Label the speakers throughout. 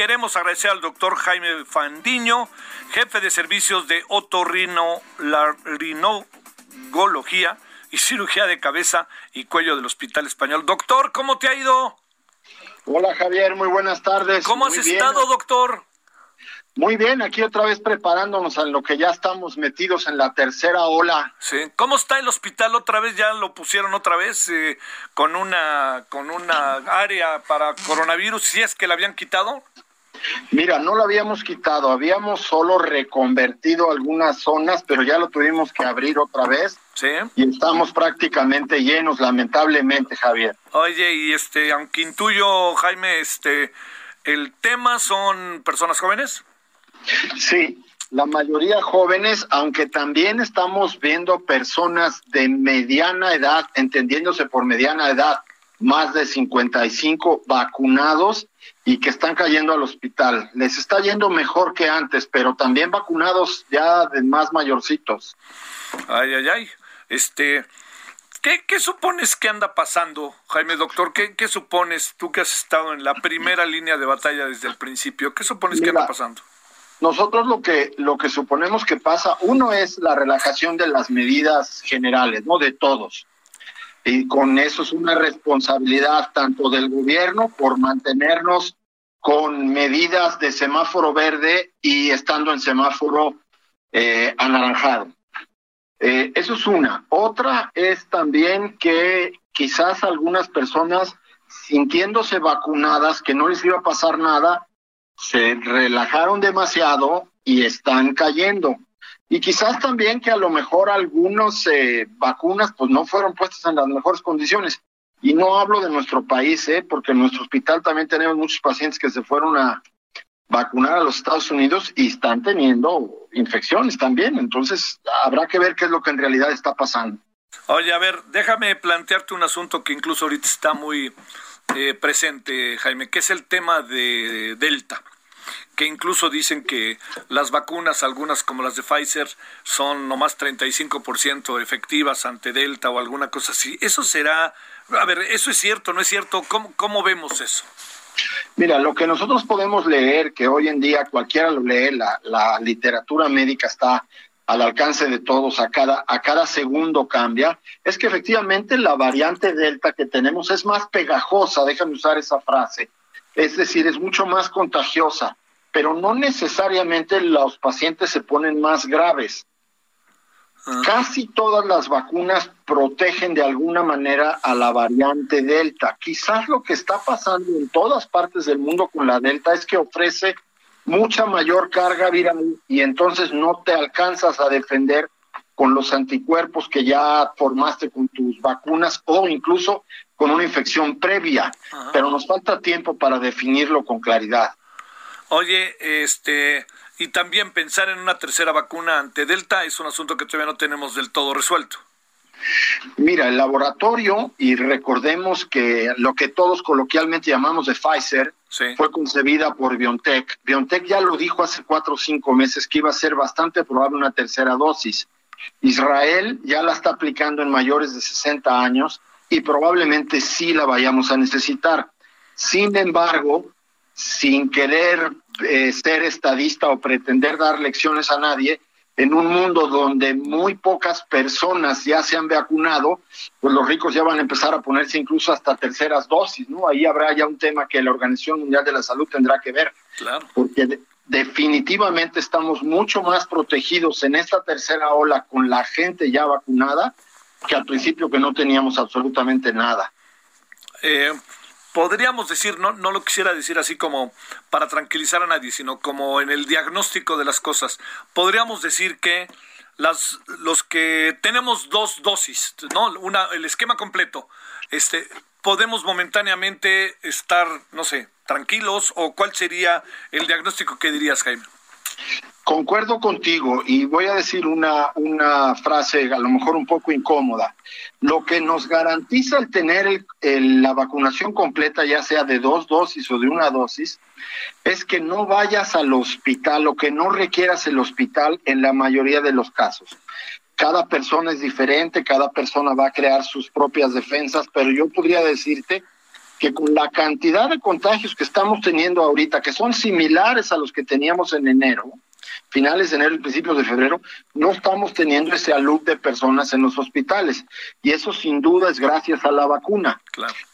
Speaker 1: Queremos agradecer al doctor Jaime Fandiño, jefe de servicios de otorrinolaringología y cirugía de cabeza y cuello del Hospital Español. Doctor, ¿cómo te ha ido?
Speaker 2: Hola Javier, muy buenas tardes.
Speaker 1: ¿Cómo
Speaker 2: Muy
Speaker 1: has
Speaker 2: bien.
Speaker 1: estado, doctor?
Speaker 2: Muy bien, aquí otra vez preparándonos a lo que ya estamos metidos en la tercera ola.
Speaker 1: Sí. ¿Cómo está el hospital otra vez? Ya lo pusieron otra vez eh, con una con una área para coronavirus, si es que la habían quitado.
Speaker 2: Mira, no lo habíamos quitado, habíamos solo reconvertido algunas zonas, pero ya lo tuvimos que abrir otra vez
Speaker 1: Sí.
Speaker 2: y estamos prácticamente llenos, lamentablemente, Javier.
Speaker 1: Oye, y este, aunque intuyo, Jaime, este, el tema son personas jóvenes.
Speaker 2: Sí, la mayoría jóvenes, aunque también estamos viendo personas de mediana edad, entendiéndose por mediana edad, más de 55 vacunados y que están cayendo al hospital. Les está yendo mejor que antes, pero también vacunados ya de más mayorcitos.
Speaker 1: Ay, ay, ay. Este, ¿qué, qué supones que anda pasando, Jaime Doctor? ¿Qué, ¿Qué supones tú que has estado en la primera línea de batalla desde el principio? ¿Qué supones que anda pasando?
Speaker 2: Nosotros lo que lo que suponemos que pasa, uno es la relajación de las medidas generales, no de todos. Y con eso es una responsabilidad tanto del gobierno por mantenernos con medidas de semáforo verde y estando en semáforo eh, anaranjado. Eh, eso es una. Otra es también que quizás algunas personas sintiéndose vacunadas, que no les iba a pasar nada, se relajaron demasiado y están cayendo. Y quizás también que a lo mejor algunas eh, vacunas pues no fueron puestas en las mejores condiciones. Y no hablo de nuestro país, eh, porque en nuestro hospital también tenemos muchos pacientes que se fueron a vacunar a los Estados Unidos y están teniendo infecciones también. Entonces habrá que ver qué es lo que en realidad está pasando.
Speaker 1: Oye, a ver, déjame plantearte un asunto que incluso ahorita está muy eh, presente, Jaime, que es el tema de Delta que incluso dicen que las vacunas, algunas como las de Pfizer, son nomás 35% efectivas ante Delta o alguna cosa así. ¿Eso será, a ver, eso es cierto, no es cierto? ¿Cómo, cómo vemos eso?
Speaker 2: Mira, lo que nosotros podemos leer, que hoy en día cualquiera lo lee, la, la literatura médica está al alcance de todos, a cada, a cada segundo cambia, es que efectivamente la variante Delta que tenemos es más pegajosa, déjame usar esa frase, es decir, es mucho más contagiosa, pero no necesariamente los pacientes se ponen más graves. Casi todas las vacunas protegen de alguna manera a la variante Delta. Quizás lo que está pasando en todas partes del mundo con la Delta es que ofrece mucha mayor carga viral y entonces no te alcanzas a defender con los anticuerpos que ya formaste con tus vacunas o incluso con una infección previa.
Speaker 1: Ajá.
Speaker 2: Pero nos falta tiempo para definirlo con claridad.
Speaker 1: Oye, este, y también pensar en una tercera vacuna ante Delta es un asunto que todavía no tenemos del todo resuelto.
Speaker 2: Mira, el laboratorio, y recordemos que lo que todos coloquialmente llamamos de Pfizer,
Speaker 1: Sí.
Speaker 2: fue concebida por BioNTech. BioNTech ya lo dijo hace cuatro o cinco meses que iba a ser bastante probable una tercera dosis. Israel ya la está aplicando en mayores de 60 años y probablemente sí la vayamos a necesitar. Sin embargo, sin querer eh, ser estadista o pretender dar lecciones a nadie, en un mundo donde muy pocas personas ya se han vacunado, pues los ricos ya van a empezar a ponerse incluso hasta terceras dosis, ¿no? Ahí habrá ya un tema que la Organización Mundial de la Salud tendrá que ver,
Speaker 1: Claro.
Speaker 2: porque de- definitivamente estamos mucho más protegidos en esta tercera ola con la gente ya vacunada que al principio que no teníamos absolutamente nada.
Speaker 1: Eh, podríamos decir, no, no lo quisiera decir así como para tranquilizar a nadie, sino como en el diagnóstico de las cosas. Podríamos decir que las, los que tenemos dos dosis, ¿no? Una, el esquema completo, este, podemos momentáneamente estar, no sé, tranquilos o cuál sería el diagnóstico que dirías, Jaime?
Speaker 2: Concuerdo contigo y voy a decir una, una frase a lo mejor un poco incómoda. Lo que nos garantiza el tener la vacunación completa, ya sea de dos dosis o de una dosis, es que no vayas al hospital o que no requieras el hospital en la mayoría de los casos. Cada persona es diferente, cada persona va a crear sus propias defensas, pero yo podría decirte que con la cantidad de contagios que estamos teniendo ahorita, que son similares a los que teníamos en enero, finales de enero y principios de febrero, no estamos teniendo ese alud de personas en los hospitales. Y eso sin duda es gracias a la vacuna.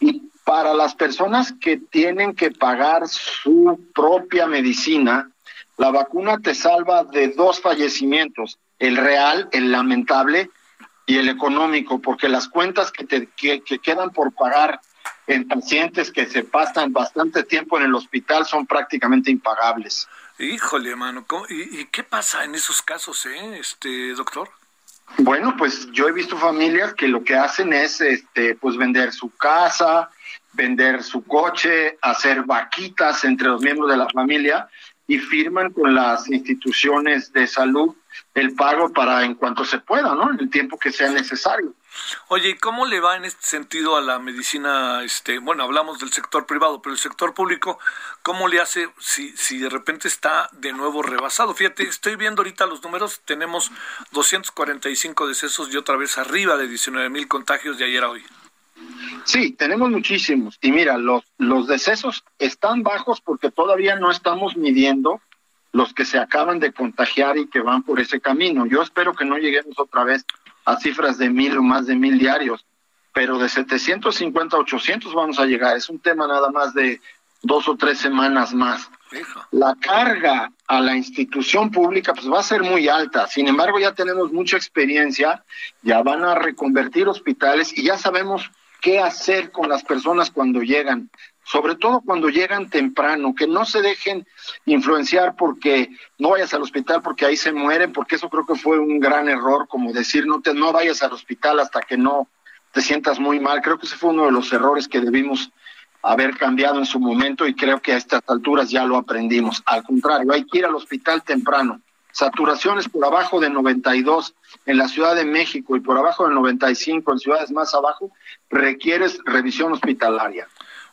Speaker 2: Y para las personas que tienen que pagar su propia medicina, la vacuna te salva de dos fallecimientos, el real, el lamentable y el económico, porque las cuentas que, te, que quedan por pagar en pacientes que se pasan bastante tiempo en el hospital son prácticamente impagables.
Speaker 1: Híjole, hermano, ¿Y, qué pasa en esos casos, eh, este doctor?
Speaker 2: Bueno, pues yo he visto familias que lo que hacen es, este, pues vender su casa, vender su coche, hacer vaquitas entre los miembros de la familia y firman con las instituciones de salud el pago para en cuanto se pueda, ¿no? En el tiempo que sea necesario.
Speaker 1: Oye, ¿y cómo le va en este sentido a la medicina? Este, bueno, hablamos del sector privado, pero el sector público, ¿cómo le hace si, si de repente está de nuevo rebasado? Fíjate, estoy viendo ahorita los números, tenemos 245 decesos y otra vez arriba de 19 mil contagios de ayer a hoy.
Speaker 2: Sí, tenemos muchísimos. Y mira, los, los decesos están bajos porque todavía no estamos midiendo los que se acaban de contagiar y que van por ese camino. Yo espero que no lleguemos otra vez a cifras de mil o más de mil diarios, pero de 750 a 800 vamos a llegar. Es un tema nada más de dos o tres semanas más. La carga a la institución pública pues va a ser muy alta. Sin embargo, ya tenemos mucha experiencia, ya van a reconvertir hospitales y ya sabemos qué hacer con las personas cuando llegan sobre todo cuando llegan temprano, que no se dejen influenciar porque no vayas al hospital porque ahí se mueren, porque eso creo que fue un gran error, como decir no te no vayas al hospital hasta que no te sientas muy mal. Creo que ese fue uno de los errores que debimos haber cambiado en su momento y creo que a estas alturas ya lo aprendimos. Al contrario, hay que ir al hospital temprano. Saturaciones por abajo de 92 en la Ciudad de México y por abajo de 95 en ciudades más abajo, requieres revisión hospitalaria.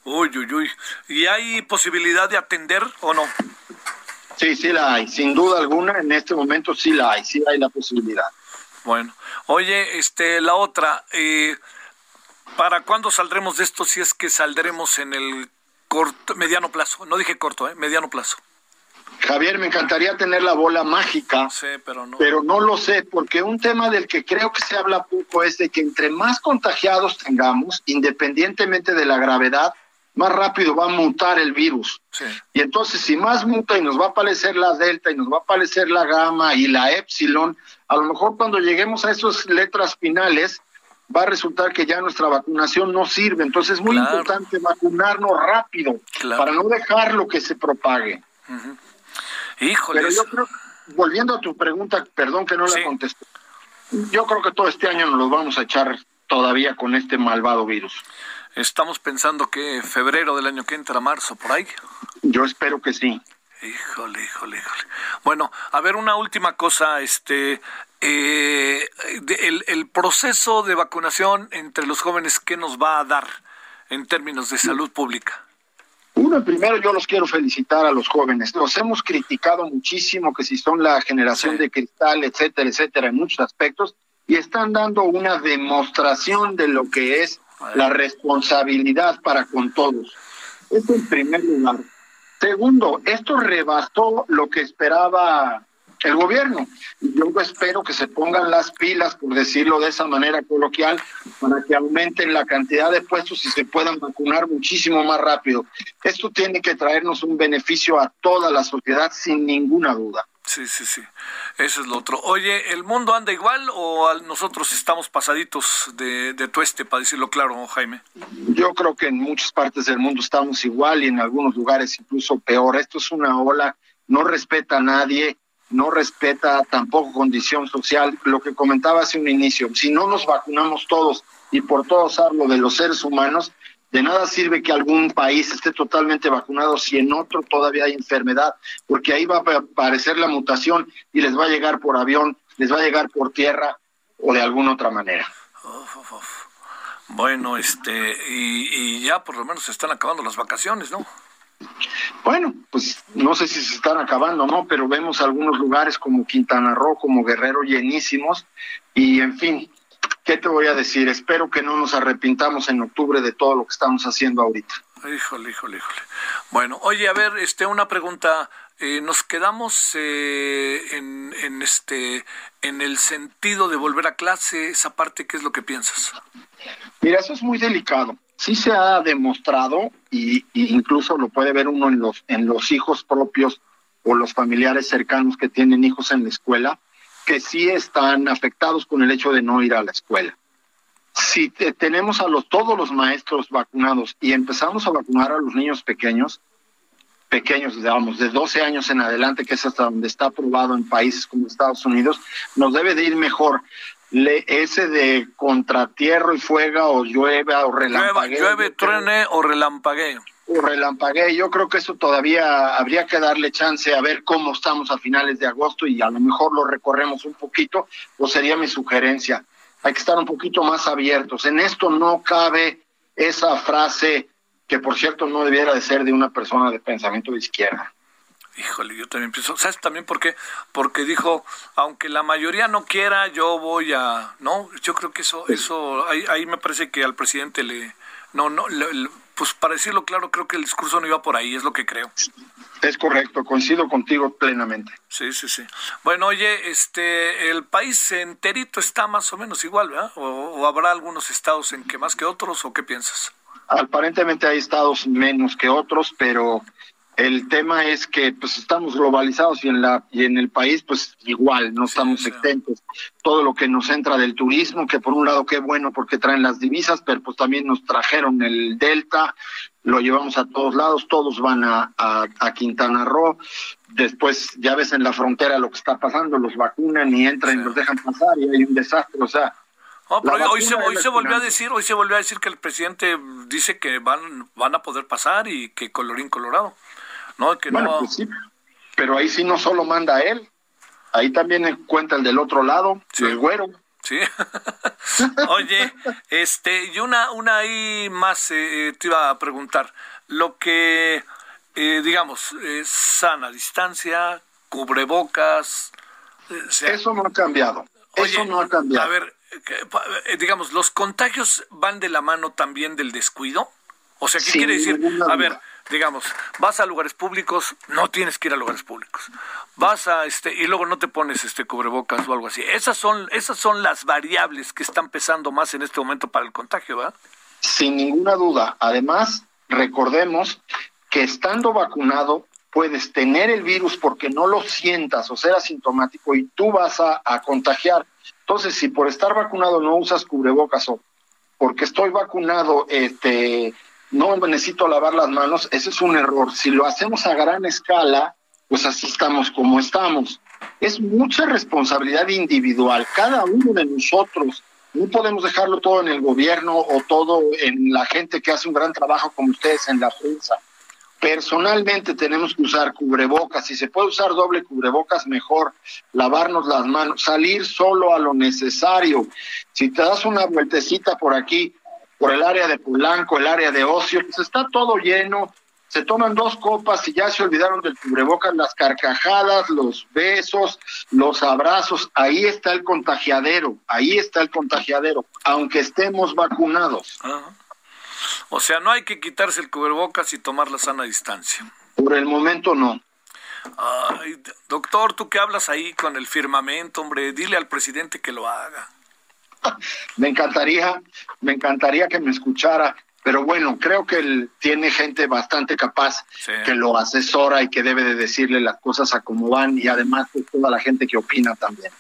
Speaker 1: Uy, uy, uy. ¿Y hay posibilidad de atender o no?
Speaker 2: Sí, sí la hay. Sin duda alguna, en este momento sí la hay. Sí hay la posibilidad.
Speaker 1: Bueno. Oye, este, la otra, eh, ¿para cuándo saldremos de esto si es que saldremos en el corto, mediano plazo? No dije corto, ¿eh? Mediano plazo.
Speaker 2: Javier, me encantaría tener la bola mágica,
Speaker 1: pero, no.
Speaker 2: pero no lo sé, porque un tema del que creo que se habla poco es de que entre más contagiados tengamos, independientemente de la gravedad, más rápido va a mutar el virus. Y entonces, si más muta y nos va a aparecer la delta y nos va a aparecer la gamma y la epsilon, a lo mejor cuando lleguemos a esas letras finales, va a resultar que ya nuestra vacunación no sirve. Entonces es muy importante vacunarnos rápido para no dejar lo que se propague.
Speaker 1: Híjole.
Speaker 2: Pero yo creo, volviendo a tu pregunta, perdón que no la contesté, yo creo que todo este año nos lo vamos a echar todavía con este malvado virus.
Speaker 1: Estamos pensando que febrero del año que entra, marzo, por ahí.
Speaker 2: Yo espero que sí.
Speaker 1: Híjole, híjole, híjole. Bueno, a ver, una última cosa, este, eh, el, el, proceso de vacunación entre los jóvenes, ¿qué nos va a dar en términos de salud pública?
Speaker 2: Uno, primero yo los quiero felicitar a los jóvenes. Los hemos criticado muchísimo, que si son la generación de cristal, etcétera, etcétera, en muchos aspectos, y están dando una demostración de lo que es la responsabilidad para con todos. Esto en primer lugar. Segundo, esto rebasó lo que esperaba el gobierno. Yo espero que se pongan las pilas, por decirlo de esa manera coloquial, para que aumenten la cantidad de puestos y se puedan vacunar muchísimo más rápido. Esto tiene que traernos un beneficio a toda la sociedad sin ninguna duda.
Speaker 1: Sí, sí, sí. Eso es lo otro. Oye, ¿el mundo anda igual o nosotros estamos pasaditos de, de tueste, para decirlo claro, Jaime?
Speaker 2: Yo creo que en muchas partes del mundo estamos igual y en algunos lugares incluso peor. Esto es una ola, no respeta a nadie, no respeta tampoco condición social. Lo que comentaba hace un inicio, si no nos vacunamos todos y por todos hablo de los seres humanos, De nada sirve que algún país esté totalmente vacunado si en otro todavía hay enfermedad, porque ahí va a aparecer la mutación y les va a llegar por avión, les va a llegar por tierra o de alguna otra manera.
Speaker 1: Bueno, este, y, ya por lo menos se están acabando las vacaciones, ¿no?
Speaker 2: Bueno, pues no sé si se están acabando, ¿no? Pero vemos algunos lugares como Quintana Roo, como Guerrero llenísimos y en fin, ¿qué te voy a decir? Espero que no nos arrepintamos en octubre de todo lo que estamos haciendo ahorita.
Speaker 1: Híjole, híjole, híjole. Bueno, oye, a ver, este, una pregunta. Eh, nos quedamos eh, en, en, este, en el sentido de volver a clase. Esa parte, ¿qué es lo que piensas?
Speaker 2: Mira, eso es muy delicado. Sí se ha demostrado y, incluso lo puede ver uno en los en los hijos propios o los familiares cercanos que tienen hijos en la escuela que sí están afectados con el hecho de no ir a la escuela. Si tenemos a los todos los maestros vacunados y empezamos a vacunar a los niños pequeños, pequeños, digamos, de 12 años en adelante, que es hasta donde está aprobado en países como Estados Unidos, nos debe de ir mejor le, ese de contratierro y fuega o llueve o relampaguee.
Speaker 1: Llueve, truene o relampaguee.
Speaker 2: O relampaguee. Yo creo que eso todavía habría que darle chance a ver cómo estamos a finales de agosto y a lo mejor lo recorremos un poquito, o sería mi sugerencia. Hay que estar un poquito más abiertos. En esto no cabe esa frase que, por cierto, no debiera de ser de una persona de pensamiento de izquierda.
Speaker 1: Híjole, yo también pienso, ¿sabes también por qué? Porque dijo, aunque la mayoría no quiera, yo voy a, ¿no? Yo creo que eso, eso, ahí, ahí me parece que al presidente le, no, no, pues para decirlo claro, creo que el discurso no iba por ahí, es lo que creo.
Speaker 2: Es correcto, coincido contigo plenamente.
Speaker 1: Sí, sí, sí. Bueno, oye, este, el país enterito está más o menos igual, ¿verdad? ¿O, o habrá algunos estados en que más que otros, o qué piensas?
Speaker 2: Aparentemente hay estados menos que otros, pero el tema es que pues estamos globalizados y en la y en el país pues igual no estamos exentos. Todo lo que nos entra del turismo, que por un lado qué bueno porque traen las divisas, pero pues también nos trajeron el Delta, lo llevamos a todos lados, todos van a, a, Quintana Roo. Después ya ves en la frontera lo que está pasando, los vacunan y entran y los dejan pasar y hay un desastre, o sea,
Speaker 1: hoy, se, hoy se, volvió a decir, hoy se volvió a decir que el presidente dice que van, van a poder pasar y que colorín colorado. No, que bueno, pues
Speaker 2: sí, pero ahí sí no solo manda él, ahí también cuenta el del otro lado, el güero.
Speaker 1: Sí. Oye, este, y una, una ahí más eh, eh, te iba a preguntar. Lo que, eh, digamos, sana distancia, cubrebocas.
Speaker 2: Eso no ha cambiado. Eso no ha cambiado.
Speaker 1: A ver, digamos, ¿los contagios van de la mano también del descuido? O sea, ¿qué quiere decir? A ver, digamos, vas a lugares públicos, no tienes que ir a lugares públicos. Vas a este y luego no te pones este cubrebocas o algo así. Esas son esas son las variables que están pesando más en este momento para el contagio, ¿verdad?
Speaker 2: Sin ninguna duda. Además, recordemos que estando vacunado puedes tener el virus porque no lo sientas o ser asintomático y tú vas a, a contagiar. Entonces, si por estar vacunado no usas cubrebocas o porque estoy vacunado, este no necesito lavar las manos, ese es un error. Si lo hacemos a gran escala, pues así estamos como estamos. Es mucha responsabilidad individual. Cada uno de nosotros, no podemos dejarlo todo en el gobierno o todo en la gente que hace un gran trabajo como ustedes en la prensa. Personalmente tenemos que usar cubrebocas. Si se puede usar doble cubrebocas, mejor. Lavarnos las manos, salir solo a lo necesario. Si te das una vueltecita por aquí, por el área de Pulanco, el área de ocio, pues está todo lleno, se toman dos copas y ya se olvidaron del cubrebocas, las carcajadas, los besos, los abrazos, ahí está el contagiadero, ahí está el contagiadero, aunque estemos vacunados.
Speaker 1: O sea, no hay que quitarse el cubrebocas y tomar la sana distancia.
Speaker 2: Por el momento no.
Speaker 1: Ay, doctor, tú que hablas ahí con el firmamento, hombre, dile al presidente que lo haga
Speaker 2: me encantaría, me encantaría que me escuchara, pero bueno, creo que él tiene gente bastante capaz que lo asesora y que debe de decirle las cosas a cómo van y además pues, toda la gente que opina también.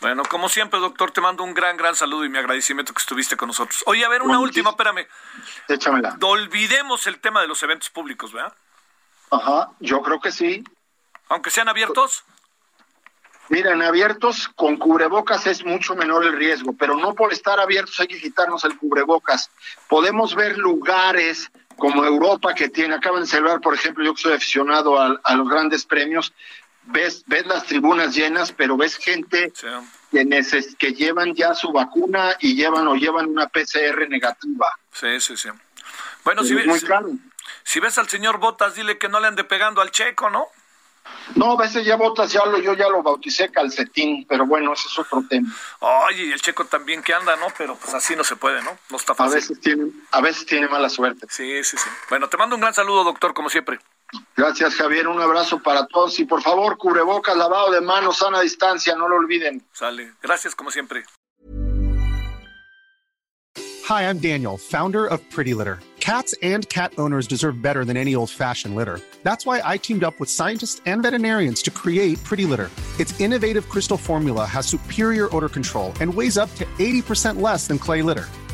Speaker 1: Bueno, como siempre, doctor, te mando un gran, gran saludo y mi agradecimiento que estuviste con nosotros. Oye, a ver, una última, espérame.
Speaker 2: Échamela.
Speaker 1: Olvidemos el tema de los eventos públicos, ¿verdad?
Speaker 2: Ajá, yo creo que sí.
Speaker 1: Aunque sean abiertos.
Speaker 2: Mira, en abiertos con cubrebocas es mucho menor el riesgo, pero no por estar abiertos hay que quitarnos el cubrebocas. Podemos ver lugares como Europa que tiene, acaban de celebrar, por ejemplo, yo que soy aficionado a, los grandes premios, ves, ves las tribunas llenas, pero ves gente que, que llevan ya su vacuna y llevan o llevan una PCR negativa.
Speaker 1: Sí, sí, sí. Bueno, si, muy si ves al señor Botas, dile que no le ande pegando al checo, ¿no?
Speaker 2: No, a veces ya botas, ya lo, yo ya lo bauticé calcetín, pero bueno, ese es otro tema.
Speaker 1: Oye, y el checo también que anda, ¿no? Pero pues así no se puede, ¿no? No está fácil.
Speaker 2: A veces tiene, a veces tiene mala suerte.
Speaker 1: Sí, sí, sí. Bueno, te mando un gran saludo, doctor, como siempre.
Speaker 2: Gracias, Javier. Un abrazo para todos. Y por favor, cubrebocas, lavado de manos, sana distancia, no lo olviden.
Speaker 1: Sale. Gracias, como siempre.
Speaker 3: Hi, I'm Daniel, founder of Pretty Litter. Cats and cat owners deserve better than any old fashioned litter. That's why I teamed up with scientists and veterinarians to create Pretty Litter. Its innovative crystal formula has superior odor control and weighs up to 80% less than clay litter.